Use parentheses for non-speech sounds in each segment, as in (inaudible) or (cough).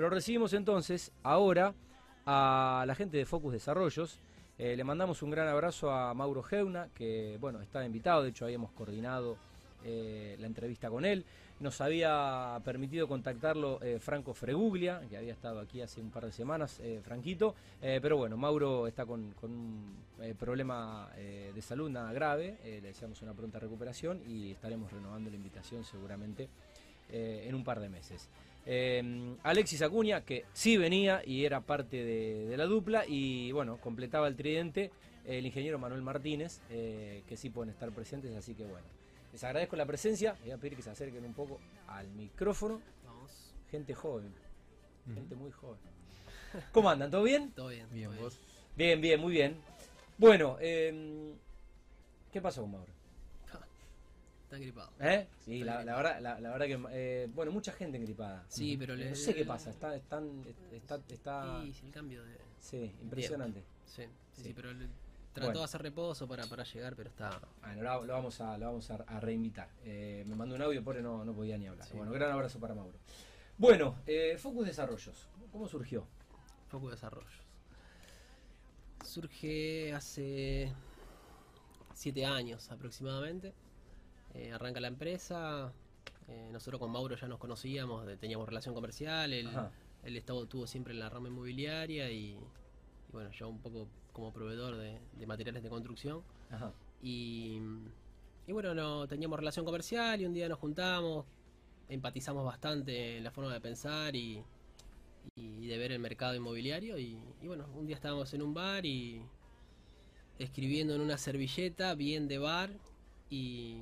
Pero recibimos entonces ahora a la gente de Focus Desarrollos. Eh, le mandamos un gran abrazo a Mauro Geuna, que bueno, está invitado, de hecho habíamos coordinado eh, la entrevista con él. Nos había permitido contactarlo eh, Franco Freguglia, que había estado aquí hace un par de semanas, Franquito. pero bueno, Mauro está con, con un problema de salud nada grave. le deseamos una pronta recuperación y estaremos renovando la invitación seguramente en un par de meses. Eh, Alexis Acuña, que sí venía y era parte de, la dupla, y bueno, completaba el tridente el ingeniero Manuel Martínez, eh, que sí pueden estar presentes, así que bueno. Les agradezco la presencia, voy a pedir que se acerquen un poco al micrófono. Vamos. Gente joven, gente muy joven. ¿Cómo andan? ¿Todo bien? Todo bien. Bien, vos. Bien, bien, muy bien. Bueno, eh, ¿qué pasó con Mauro? Está engripado. ¿Eh? Sí, la, verdad, la, verdad que. Eh, bueno, mucha gente engripada. Sí, pero No sé qué pasa, está. está, está, sí, el cambio de. Sí, impresionante. Sí, sí, pero trató de hacer reposo para, para llegar, pero está. Bueno, lo, vamos a, lo vamos a, reinvitar. Eh, me mandó un audio, por no, no podía ni hablar. Bueno, gran abrazo para Mauro. Bueno, eh, Focus Desarrollos, ¿cómo surgió? Focus Desarrollos. Surge hace siete años aproximadamente. Eh, arranca la empresa, eh, nosotros con Mauro ya nos conocíamos, teníamos relación comercial, él, él estaba, estuvo siempre en la rama inmobiliaria y, bueno, yo un poco como proveedor de, materiales de construcción. Y, bueno, no, teníamos relación comercial y un día nos juntamos, empatizamos bastante en la forma de pensar y, de ver el mercado inmobiliario y, y, bueno, un día estábamos en un bar y escribiendo en una servilleta bien de bar y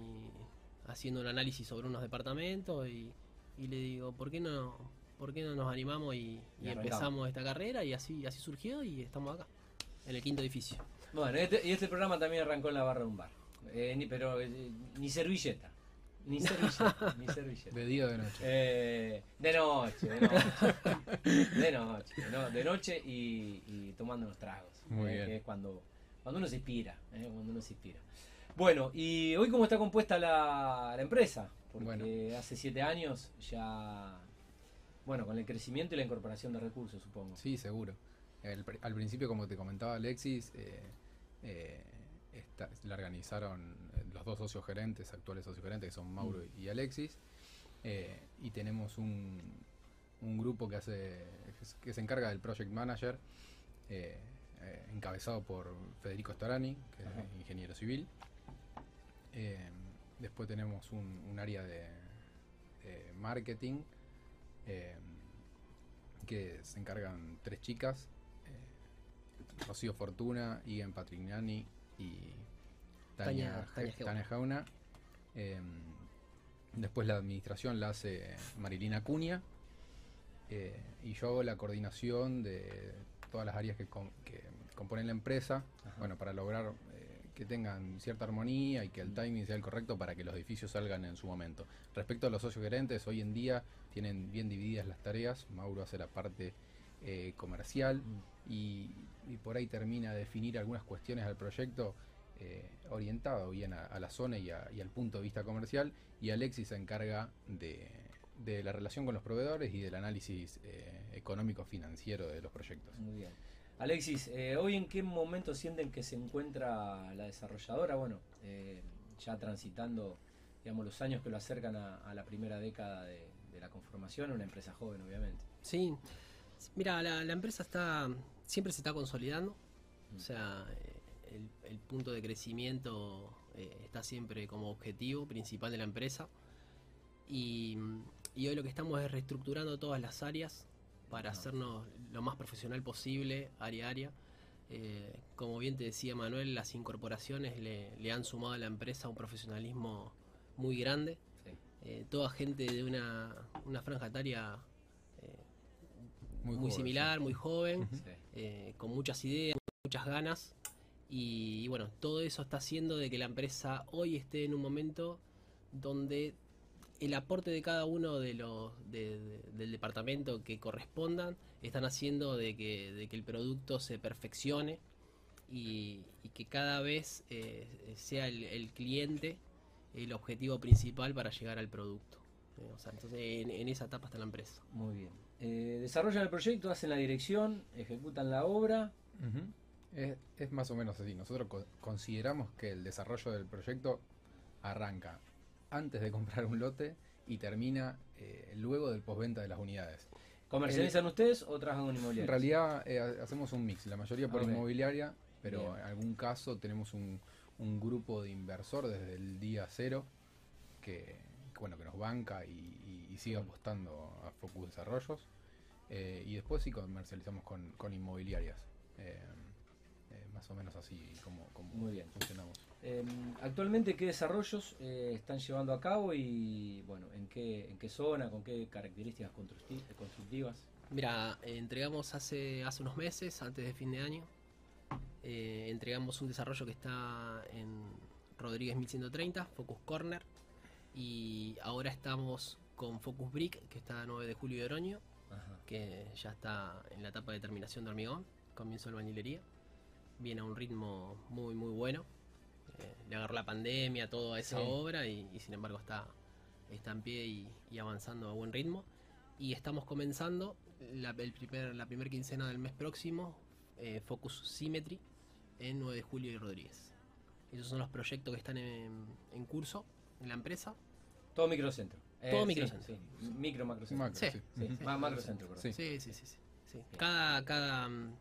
haciendo un análisis sobre unos departamentos y, le digo, ¿por qué no, por qué no nos animamos y, empezamos esta carrera? Y así, así surgió y estamos acá, en el quinto edificio. Bueno, este, y este programa también arrancó en la barra de un bar, eh, ni, pero eh, ni servilleta. Ni servilleta, (laughs) ni servilleta. De día o de noche. Eh, de noche, de noche. (laughs) de noche, de noche y, tomando unos tragos. Muy bien. Que es cuando, cuando uno se inspira, cuando uno se inspira. Bueno, y hoy cómo está compuesta la, empresa, porque hace siete años ya, bueno, con el crecimiento y la incorporación de recursos, supongo. Sí, seguro. al principio, como te comentaba Alexis, eh, eh, la organizaron los dos socios gerentes, actuales socios gerentes, que son Mauro mm. y Alexis, eh, y tenemos un, un grupo que hace que se encarga del project manager, encabezado por Federico Storani, que es ingeniero civil. Eh, después tenemos un, área de, marketing eh, que se encargan tres chicas, eh, Rocío Fortuna, Ian Patrignani y Tania, Jauna. después la administración la hace Marilina Cuña y yo hago la coordinación de todas las áreas que, componen la empresa, bueno, para lograr que tengan cierta armonía y que el timing sea el correcto para que los edificios salgan en su momento. Respecto a los socios gerentes, hoy en día tienen bien divididas las tareas. Mauro hace la parte eh, comercial y, por ahí termina de definir algunas cuestiones al proyecto eh, orientado bien a, la zona y, al punto de vista comercial. Y Alexis se encarga de, la relación con los proveedores y del análisis eh, económico-financiero de los proyectos. Muy bien. Alexis, eh, ¿hoy en qué momento sienten que se encuentra la desarrolladora? Bueno, eh, ya transitando, digamos, los años que lo acercan a, la primera década de, la conformación, una empresa joven, obviamente. Sí, mira, la, empresa está, siempre se está consolidando, o mm. sea, eh, el, punto de crecimiento está siempre como objetivo principal de la empresa. Y, y hoy lo que estamos es reestructurando todas las áreas para hacernos lo más profesional posible, área a área. Eh, como bien te decía Manuel, las incorporaciones le, han sumado a la empresa un profesionalismo muy grande. Eh, toda gente de una, una franja etaria eh, muy, similar, muy joven, con muchas ideas, muchas ganas. y, bueno, todo eso está haciendo de que la empresa hoy esté en un momento donde el aporte de cada uno de los del departamento que correspondan están haciendo de que, el producto se perfeccione y, que cada vez eh, sea el, cliente el objetivo principal para llegar al producto. Eh, entonces en, esa etapa está la empresa. Muy bien. Eh, desarrollan el proyecto, hacen la dirección, ejecutan la obra. Es, es más o menos así. Nosotros co- consideramos que el desarrollo del proyecto arranca antes de comprar un lote y termina eh, luego del postventa de las unidades. ¿Comercializan ustedes o trabajan con inmobiliarios? En realidad eh, ha- hacemos un mix, la mayoría por Ok. inmobiliaria, pero Bien. en algún caso tenemos un, un grupo de inversor desde el día cero que, que, bueno que nos banca y, y- y sigue apostando a Focus Desarrollos. Eh, y después sí comercializamos con, con inmobiliarias. Eh, eh, más o menos así como, como Muy bien. funcionamos. Eh, actualmente, ¿qué desarrollos eh, están llevando a cabo y, bueno, en qué, en qué zona, con qué características constructi- constructivas? Mira, eh, entregamos hace, hace unos meses, antes de fin de año, eh, entregamos un desarrollo que está en Rodríguez 1130, Focus Corner, y ahora estamos con Focus Brick, que está a 9 de julio de Oroño, Ajá. que ya está en la etapa de terminación de hormigón, comienzo de albañilería. Viene a un ritmo muy, muy bueno. Eh, le agarró la pandemia, toda esa Sí. obra, y, y sin embargo está, está en pie y, y avanzando a buen ritmo. Y estamos comenzando la, el primer, la primera quincena del mes próximo, eh, Focus Symmetry, en 9 de julio y Rodríguez. Esos son los proyectos que están en, en curso en la empresa. Todo microcentro. Eh, Todo sí, microcentro. sí. Micro, macrocentro. Macro, Sí, sí. Sí, ma- macrocentro, perdón. Sí. Sí, sí, sí, sí. sí. Cada, cada, mm,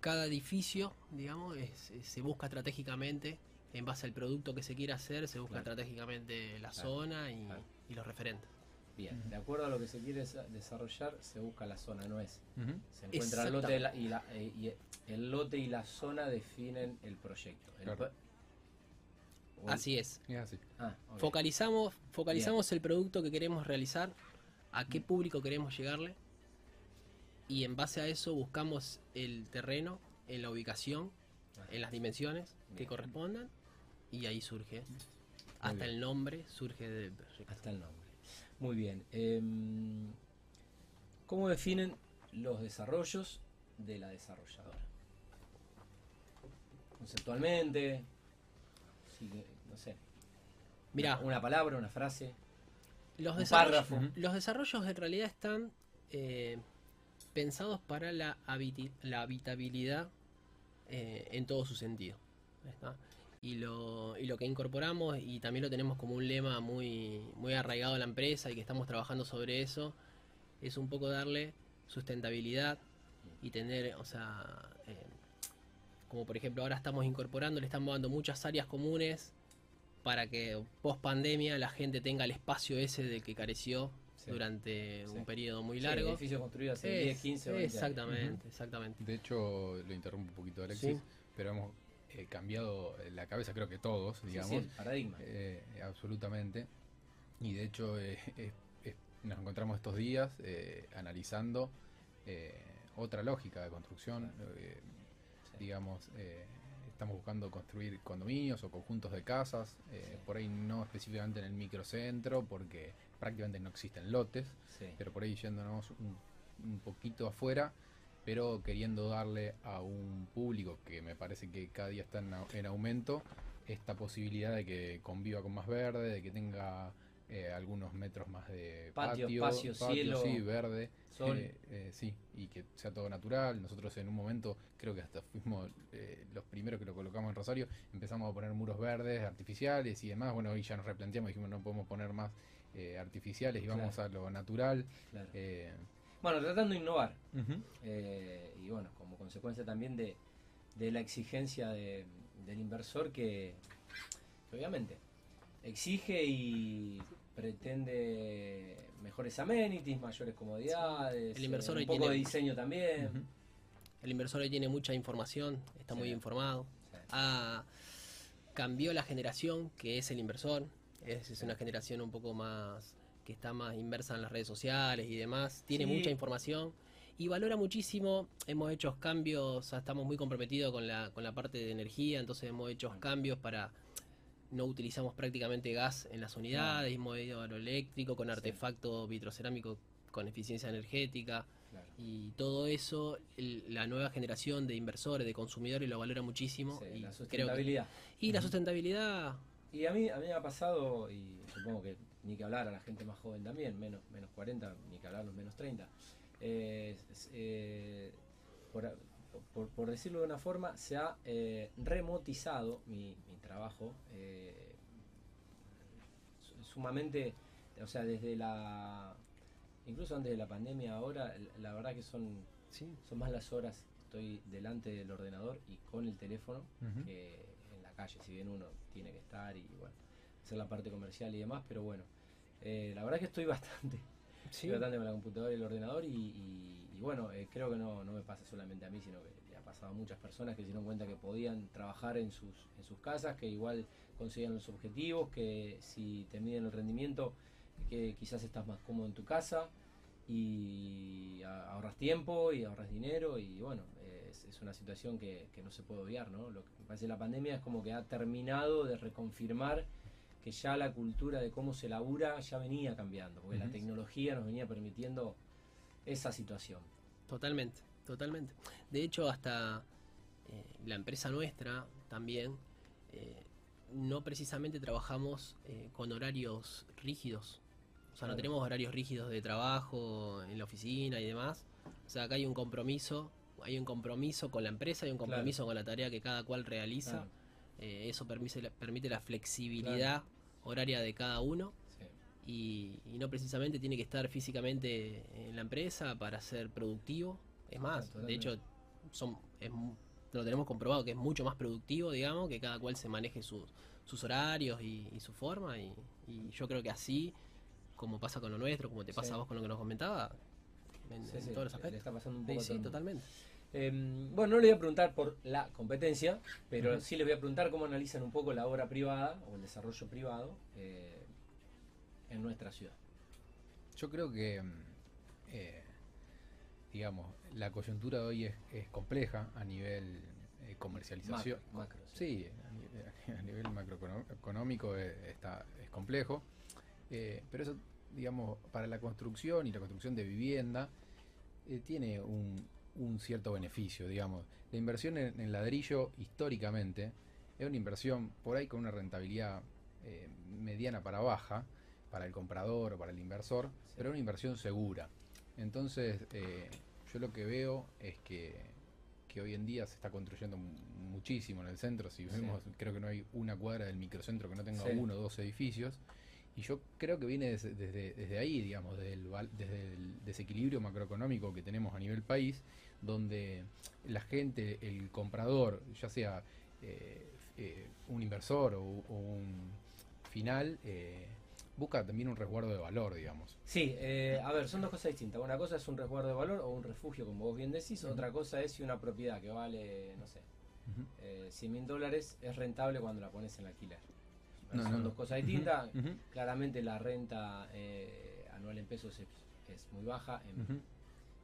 cada edificio, digamos, es- es- se busca estratégicamente, en base al producto que se quiera hacer, se busca Claro. estratégicamente la Claro, zona y, claro. y los referentes. Bien, de acuerdo a lo que se quiere desa- desarrollar, se busca la zona, no es. Se encuentra el lote, la- y, la- eh, y el lote y la zona definen el proyecto. El Así es. Ah. Focalizamos, focalizamos el producto que queremos realizar, a qué público queremos llegarle, y en base a eso buscamos el terreno, en la ubicación, Ajá. en las dimensiones que correspondan, y ahí surge. Hasta el nombre surge proyecto. Hasta el nombre. Muy bien. em, ¿Cómo definen los desarrollos de la desarrolladora? Conceptualmente, no sé. Mira, Una palabra, una frase, los un desarrollos, párrafo. Los desarrollos en realidad están eh, pensados para la, habiti- la habitabilidad eh, en todo su sentido. ¿está? Y lo, y lo que incorporamos, y también lo tenemos como un lema muy, muy arraigado a la empresa y que estamos trabajando sobre eso, es un poco darle sustentabilidad y tener, o sea, eh, como por ejemplo ahora estamos incorporando, le estamos dando muchas áreas comunes para que post pandemia la gente tenga el espacio ese del que careció Sí. durante Sí. un periodo muy Sí, largo. edificios construidos hace Es- 10, 15 o 20 años. exactamente, exactamente. De hecho, lo interrumpo un poquito, Alexis, Sí. pero hemos eh, cambiado la cabeza, creo que todos, digamos. sí, el paradigma. Eh, absolutamente. Y de hecho, eh, (laughs) eh, eh, nos encontramos estos días eh, analizando eh, otra lógica de construcción. eh, Sí. digamos, eh, estamos buscando construir condominios o conjuntos de casas, eh, por ahí no específicamente en el microcentro, porque prácticamente no existen lotes, pero por ahí yéndonos un, un poquito afuera, pero queriendo darle a un público que me parece que cada día está en, au- en aumento, esta posibilidad de que conviva con más verde, de que tenga eh, algunos metros más de Patio, patio, espacio, cielo, sí, verde, sol. eh, eh, sí, y que sea todo natural. Nosotros en un momento, creo que hasta fuimos eh, los primeros que lo colocamos en Rosario, empezamos a poner muros verdes, artificiales y demás. Bueno, hoy ya nos replanteamos, dijimos no podemos poner más eh, artificiales y vamos Claro. a lo natural. Claro. Bueno, tratando de innovar. eh, y bueno, como consecuencia también de, de la exigencia de- del inversor que, que obviamente exige y pretende mejores amenities, mayores comodidades, El inversor eh, un poco tiene- de diseño también. El inversor hoy tiene mucha información, está muy informado. Sí. Ah, cambió la generación que es el inversor. Es, es una generación un poco más que está más inversa en las redes sociales y demás. Tiene Sí. mucha información y valora muchísimo. Hemos hecho cambios, estamos muy comprometidos con la, con la parte de energía, entonces hemos hecho cambios para no utilizamos prácticamente gas en las unidades, hemos ido a lo eléctrico con Sí. artefacto vitrocerámico con eficiencia energética. Claro. Y todo eso, el- la nueva generación de inversores, de consumidores lo valora muchísimo. Sí, y, la creo que- sustentabilidad. y la sustentabilidad, Y a mí, a mí me ha pasado, y supongo que ni que hablar a la gente más joven también, menos, menos 40, ni que hablar los menos 30, eh, eh, por, por- por decirlo de una forma, se ha eh, remotizado mi, mi trabajo. su- sumamente, o sea, desde la... Incluso antes de la pandemia, ahora, la verdad que son, Sí. son más las horas que estoy delante del ordenador y con el teléfono que en la calle, si bien uno tiene que estar y bueno, hacer la parte comercial y demás, pero bueno, eh, la verdad que estoy (laughs) bastante, Sí. estoy bastante con la computadora y el ordenador y, y- y bueno, eh, creo que no, no me pasa solamente a mí, sino que le ha pasado a muchas personas que se dieron cuenta que podían trabajar en sus, en sus casas, que igual conseguían los objetivos, que si te miden el rendimiento, que quizás estás más cómodo en tu casa y ahorras tiempo y ahorras dinero y bueno, es, es una situación que, que no se puede obviar, ¿no? Lo que me parece la pandemia es como que ha terminado de reconfirmar que ya la cultura de cómo se labura ya venía cambiando, porque la tecnología nos venía permitiendo esa situación. Totalmente, totalmente. De hecho, hasta eh, la empresa nuestra también, eh, no precisamente trabajamos eh, con horarios rígidos. O sea, no tenemos horarios rígidos de trabajo en la oficina y demás. O sea, acá hay un compromiso, hay un compromiso con la empresa, hay un Claro. compromiso con la tarea que cada cual realiza. Claro. Eh, eso permite la, permite la flexibilidad horaria de cada uno Sí. y, y no precisamente tiene que estar físicamente en la empresa para ser productivo. Es más, de hecho, son, es lo tenemos comprobado que es mucho más productivo, digamos, que cada cual se maneje sus, sus horarios y, y su forma. Y, y yo creo que así, como pasa con lo nuestro, como te pasa Sí. a vos con lo que nos comentaba, en, Sí, en sí, todos los le aspectos. está pasando un poco sí, totalmente. Eh, bueno, no le voy a preguntar por la competencia, pero sí les voy a preguntar cómo analizan un poco la obra privada o el desarrollo privado eh, en nuestra ciudad. Yo creo que, mm, eh, digamos, la coyuntura de hoy es, es compleja a nivel eh, comercialización. Macro, macro, Sí, a nivel, (laughs) a nivel macroeconómico está, es complejo, pero eso, digamos, para la construcción y la construcción de vivienda tiene un, un cierto beneficio, digamos. La inversión en, en ladrillo históricamente es una inversión por ahí con una rentabilidad eh, mediana para baja para el comprador o para el inversor, pero una inversión segura. Entonces, eh, yo lo que veo es que, que hoy en día se está construyendo mu- muchísimo en el centro. Si Sí. vemos, creo que no hay una cuadra del microcentro que no tenga Sí. uno o dos edificios. Y yo creo que viene desde, desde, desde ahí, digamos, desde el, val- desde el desequilibrio macroeconómico que tenemos a nivel país, donde la gente, el comprador, ya sea eh, eh, un inversor o, o un final, eh, busca también un resguardo de valor, digamos. Sí, eh, a ver, son dos cosas distintas. Una cosa es un resguardo de valor o un refugio, como vos bien decís. Otra cosa es si una propiedad que vale, no sé, eh, 100 mil dólares es rentable cuando la pones en alquiler. No, son no, dos cosas distintas. Claramente la renta eh, anual en pesos es, es muy baja en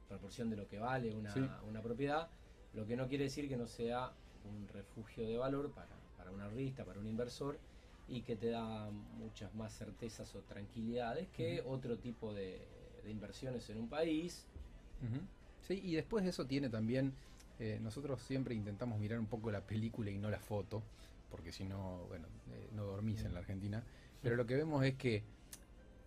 proporción de lo que vale una, Sí. una propiedad, lo que no quiere decir que no sea un refugio de valor para, para un ahorrista, para un inversor, y que te da muchas más certezas o tranquilidades que otro tipo de, de inversiones en un país. Sí, y después de eso tiene también, eh, nosotros siempre intentamos mirar un poco la película y no la foto, porque si no, bueno, eh, no dormís en la Argentina, pero lo que vemos es que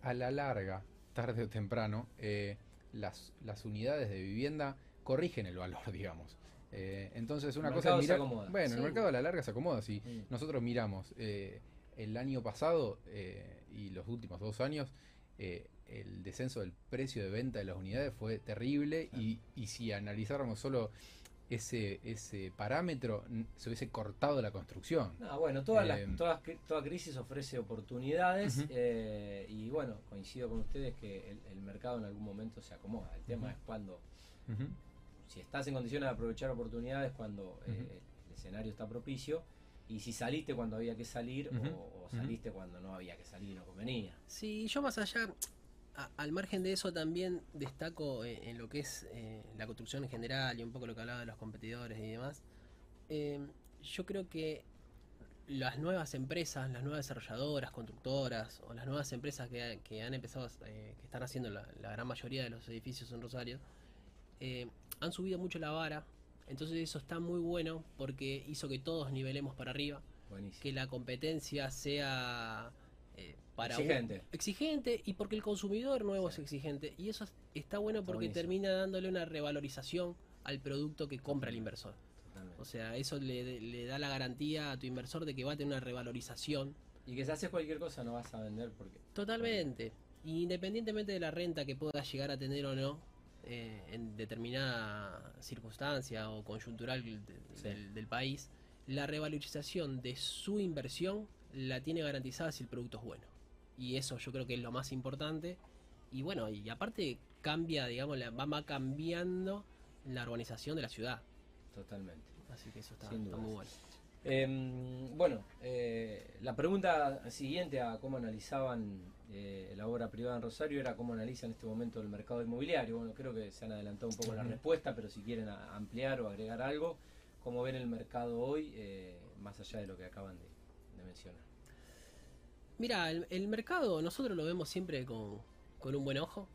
a la larga, tarde o temprano, eh, las, las unidades de vivienda corrigen el valor, (laughs) digamos. Eh, entonces una El cosa es mirar, bueno, el mercado a la larga se acomoda, si Mm. nosotros miramos eh, el año pasado eh, y los últimos dos años, el descenso del precio de venta de las unidades fue terrible y, y si analizáramos solo ese, ese parámetro, se hubiese cortado la construcción. No, bueno, todas las- Eh, todas toda crisis ofrece oportunidades eh, y bueno, coincido con ustedes que el, el mercado en algún momento se acomoda. El tema es cuando si estás en condiciones de aprovechar oportunidades cuando eh, el escenario está propicio y si saliste cuando había que salir o, o saliste cuando no había que salir y no convenía. Sí, yo más allá, a- al margen de eso también destaco eh, en lo que es eh, la construcción en general y un poco lo que hablaba de los competidores y demás. Eh, yo creo que las nuevas empresas, las nuevas desarrolladoras, constructoras o las nuevas empresas que, que han empezado, eh, que están haciendo la, la gran mayoría de los edificios en Rosario, eh, han subido mucho la vara. Entonces eso está muy bueno porque hizo que todos nivelemos para arriba Buenísimo. que la competencia sea para Exigente. exigente y porque el consumidor nuevo es exigente y eso es- está bueno porque termina dándole una revalorización al producto que compra el inversor. Totalmente. O sea, eso le, le da la garantía a tu inversor de que va a tener una revalorización Y que si haces cualquier cosa no vas a vender porque. totalmente. Independientemente de la renta que pueda llegar a tener o no eh, en determinada circunstancia o coyuntural de- Sí. del, del país, la revalorización de su inversión la tiene garantizada si el producto es bueno. Y eso yo creo que es lo más importante. Y bueno, y aparte cambia, digamos, la, va, cambiando la urbanización de la ciudad. Totalmente. Así que eso está, muy bueno. Em, bueno, eh, la pregunta siguiente a cómo analizaban eh, la obra privada en Rosario era cómo analizan en este momento el mercado inmobiliario. Bueno, creo que se han adelantado un poco la respuesta, pero si quieren a- ampliar o agregar algo, ¿cómo ven el mercado hoy, eh, más allá de lo que acaban de, de mencionar? Mira, el, el mercado nosotros lo vemos siempre con, con un buen ojo,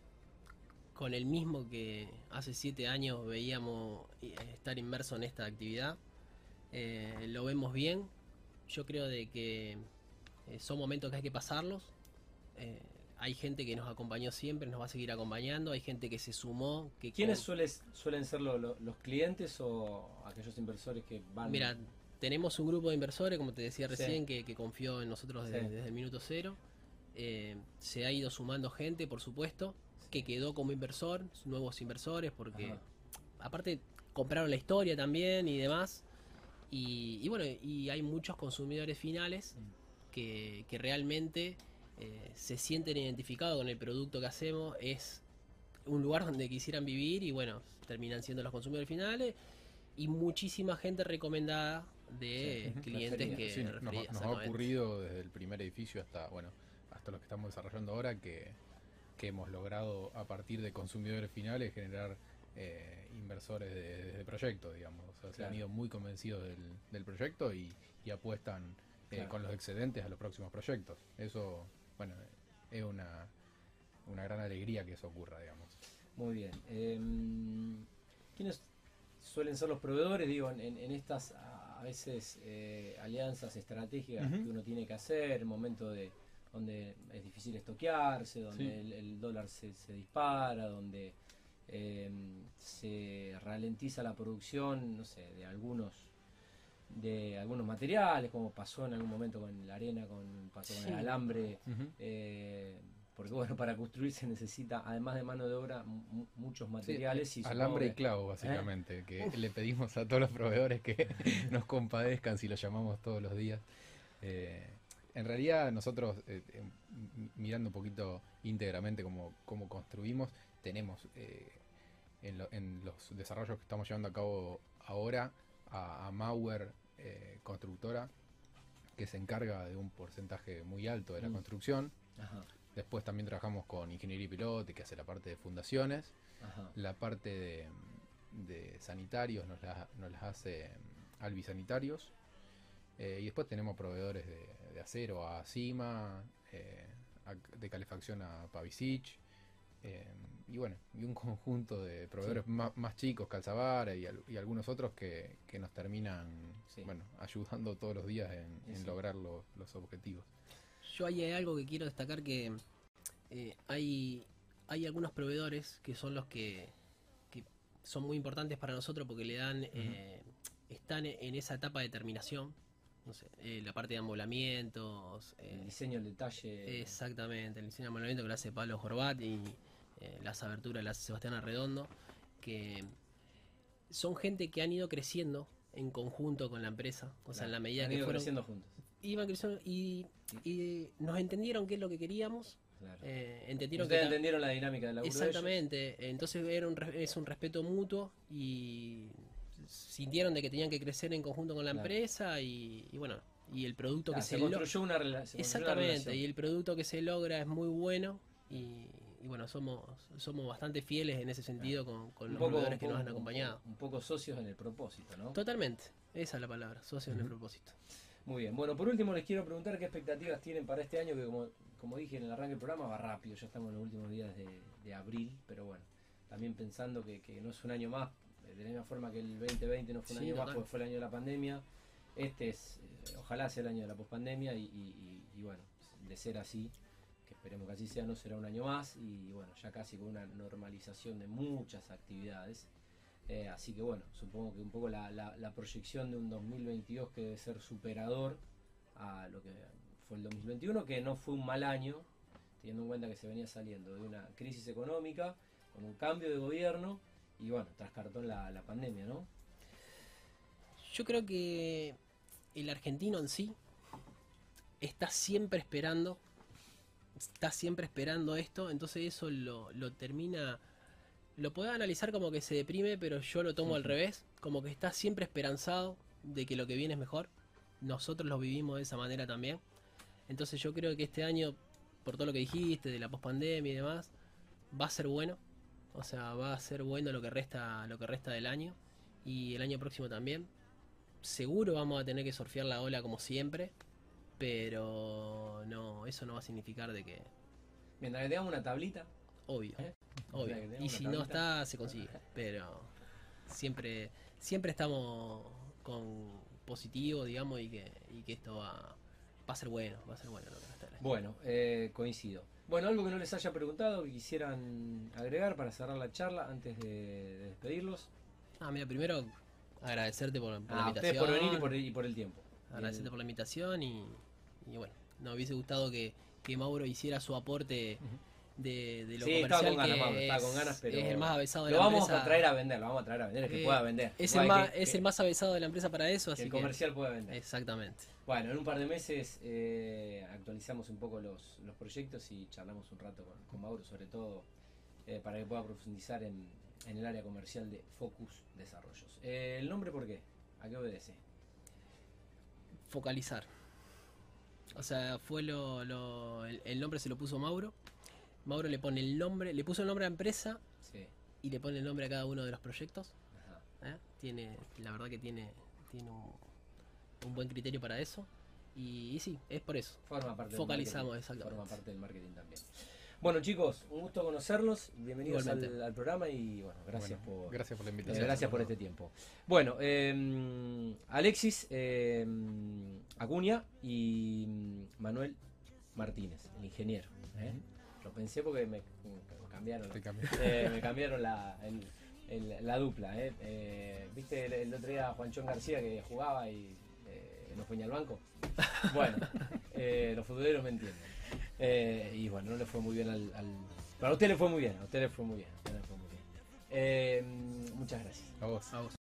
con el mismo que hace siete años veíamos eh, estar inmerso en esta actividad. Eh, lo vemos bien, yo creo de que eh, son momentos que hay que pasarlos. Eh, hay gente que nos acompañó siempre, nos va a seguir acompañando, hay gente que se sumó. Que ¿Quiénes con- sueles- suelen ser lo- lo- los clientes o aquellos inversores que van? Mira, tenemos un grupo de inversores, como te decía Sí. recién, que, que confió en nosotros desde, Sí. desde el minuto cero. Eh, se ha ido sumando gente, por supuesto, que quedó como inversor, nuevos inversores, porque Ajá. aparte compraron la historia también y demás. Y, y bueno, y hay muchos consumidores finales Mm. que, que realmente eh, se sienten identificados con el producto que hacemos. Es un lugar donde quisieran vivir y bueno, terminan siendo los consumidores finales. Y muchísima gente recomendada de Sí, clientes que Sí, nos, refería, nos ha ocurrido desde el primer edificio hasta bueno hasta lo que estamos desarrollando ahora que, que hemos logrado a partir de consumidores finales generar eh, inversores de, de proyecto digamos o sea, se han ido muy convencidos del, del proyecto y, y apuestan eh, Claro. con los excedentes a los próximos proyectos eso bueno es una una gran alegría que eso ocurra digamos Muy bien. Em, ¿Quiénes suelen ser los proveedores? Digo, en estas a veces eh, alianzas estratégicas que uno tiene que hacer, en momentos de donde es difícil estoquearse, donde Sí. el, el dólar se, se dispara, donde em, se ralentiza la producción, no sé, de algunos de algunos materiales, como pasó en algún momento con la arena, con pasó con el alambre, eh, porque bueno, para construir se necesita, además de mano de obra, mu- muchos materiales. y supongo Alambre y clavo, básicamente, que le pedimos a todos los proveedores que (laughs) nos compadezcan si los llamamos todos los días. Eh, en realidad, nosotros, eh, eh, m- mirando un poquito íntegramente cómo, cómo construimos, tenemos eh, en, lo- en los desarrollos que estamos llevando a cabo ahora a, a Mauer eh, Constructora, que se encarga de un porcentaje muy alto de la Mm. construcción. Ajá, Después también trabajamos con Ingeniería y Pilote, que hace la parte de fundaciones. ajá. La parte de, de sanitarios nos, la- nos las hace mm, Albi Sanitarios. Eh, y después tenemos proveedores de, de acero a Cima, eh, de calefacción a Pavicic. eh, y bueno, y un conjunto de proveedores más, más chicos, Calzavara y, al- y algunos otros que, que nos terminan Sí. bueno, (laughs) ayudando todos los días en, en lograr lo- los objetivos. Yo ahí hay algo que quiero destacar que eh, hay, hay algunos proveedores que son los que, que son muy importantes para nosotros porque le dan, eh, están en esa etapa de terminación, no sé, eh, la parte de amolamientos, eh, El diseño, el detalle. exactamente, el diseño de amolamiento que lo hace Pablo Jorbat y las aberturas las hace Sebastián Arredondo, que son gente que han ido creciendo en conjunto con la empresa, o sea, Claro, en la medida han que ido fueron creciendo juntos. Iban creciendo y, y nos entendieron qué es lo que queríamos, Claro. eh, entendieron que Ustedes ta- entendieron la dinámica de ellos. exactamente, entonces era un, es un respeto mutuo y sintieron de que tenían que crecer en conjunto con la Claro. empresa y, y bueno, y el producto que se se, construyó una, rela- se construyó una exactamente, relación. y el producto que se logra es muy bueno y, y bueno, somos somos bastante fieles en ese sentido con, con Un los poco- proveedores que nos han acompañado. Un poco socios en el propósito, ¿no? Totalmente, esa es la palabra, socio en el propósito. Muy bien. Bueno, por último les quiero preguntar qué expectativas tienen para este año, que como, como dije en el arranque del programa, va rápido, ya estamos en los últimos días de, de abril, pero bueno, también pensando que, que no es un año más, eh, de la misma forma que el 2020 no fue un Sí, año más porque fue el año de la pandemia, este es, eh, ojalá sea el año de la pospandemia y, y, y- y bueno, de ser así, que esperemos que así sea, no será un año más y bueno, ya casi con una normalización de muchas actividades. Eh, así que bueno, supongo que un poco la, proyección de un 2022 que debe ser superador a lo que fue el 2021, que no fue un mal año, teniendo en cuenta que se venía saliendo de una crisis económica, con un cambio de gobierno y bueno, tras cartón la, pandemia, ¿no? Yo creo que el argentino en sí está siempre esperando, está siempre esperando esto, entonces eso lo termina, lo puede analizar como que se deprime, pero yo lo tomo al revés, como que está siempre esperanzado de que lo que viene es mejor. Nosotros lo vivimos de esa manera también. Entonces yo creo que este año, por todo lo que dijiste, de la pospandemia y demás, va a ser bueno. O sea, va a ser bueno lo que resta, lo que resta del año. Y el año próximo también. Seguro vamos a tener que surfear la ola como siempre. Pero no, eso no va a significar de que. Mientras que tengamos una tablita, Obvio, ¿Eh? Obvio. O sea, Y si no está, se consigue. Pero siempre, siempre estamos con positivo, digamos, y que, y que esto va, va a ser bueno, va a ser bueno lo que del año. Bueno, eh, coincido. Bueno, algo que no les haya preguntado, que quisieran agregar para cerrar la charla antes de, de despedirlos. Ah, mira, primero agradecerte por, por Ah, la invitación. por venir y por, y por el tiempo. Agradecerte Bien. por la invitación y, y bueno, nos hubiese gustado que, que Mauro hiciera su aporte de, de lo Sí, estaba comercial con ganas, que estaba es, con ganas, pero es el más avesado de Lo la vamos empresa. a traer a vender, lo vamos a traer a vender, es que Eh, pueda vender. Es, No, el más, que- es que- el más avesado de la empresa para eso, que así el que... comercial pueda vender. Exactamente. Bueno, en un par de meses eh, actualizamos un poco los, los proyectos y charlamos un rato con, con Mauro, sobre todo eh, para que pueda profundizar en, en el área comercial de Focus Desarrollos. Eh, ¿El nombre por qué? ¿A qué obedece? Focalizar. O sea, fue lo, lo- el, el nombre se lo puso Mauro. Mauro le pone el nombre, le puso el nombre a la empresa Sí. y le pone el nombre a cada uno de los proyectos. Ajá. ¿eh? Tiene, la verdad que tiene, tiene un, un buen criterio para eso. Y, y sí, es por eso. Forma parte Focalizamos, del marketing. exactamente. Forma parte del marketing también. Bueno, chicos, un gusto conocerlos. Bienvenidos al, programa y bueno, gracias Bueno, por gracias por la eh, invitación. gracias por este tiempo. Bueno, eh, Alexis eh, Acuña y Manuel Martínez, el ingeniero. ¿eh? Lo pensé porque me, me cambiaron. Eh, me cambiaron la, el- el- la dupla. ¿eh? Eh, ¿Viste el, el otro día a Juanchón García que jugaba y eh, no fue ni al banco? Bueno, eh, los futboleros me entienden. Eh, y bueno, no le fue muy bien al, al- Para usted le fue muy bien, a usted le fue muy bien. a usted le fue muy bien. Eh, muchas gracias. A vos. A vos.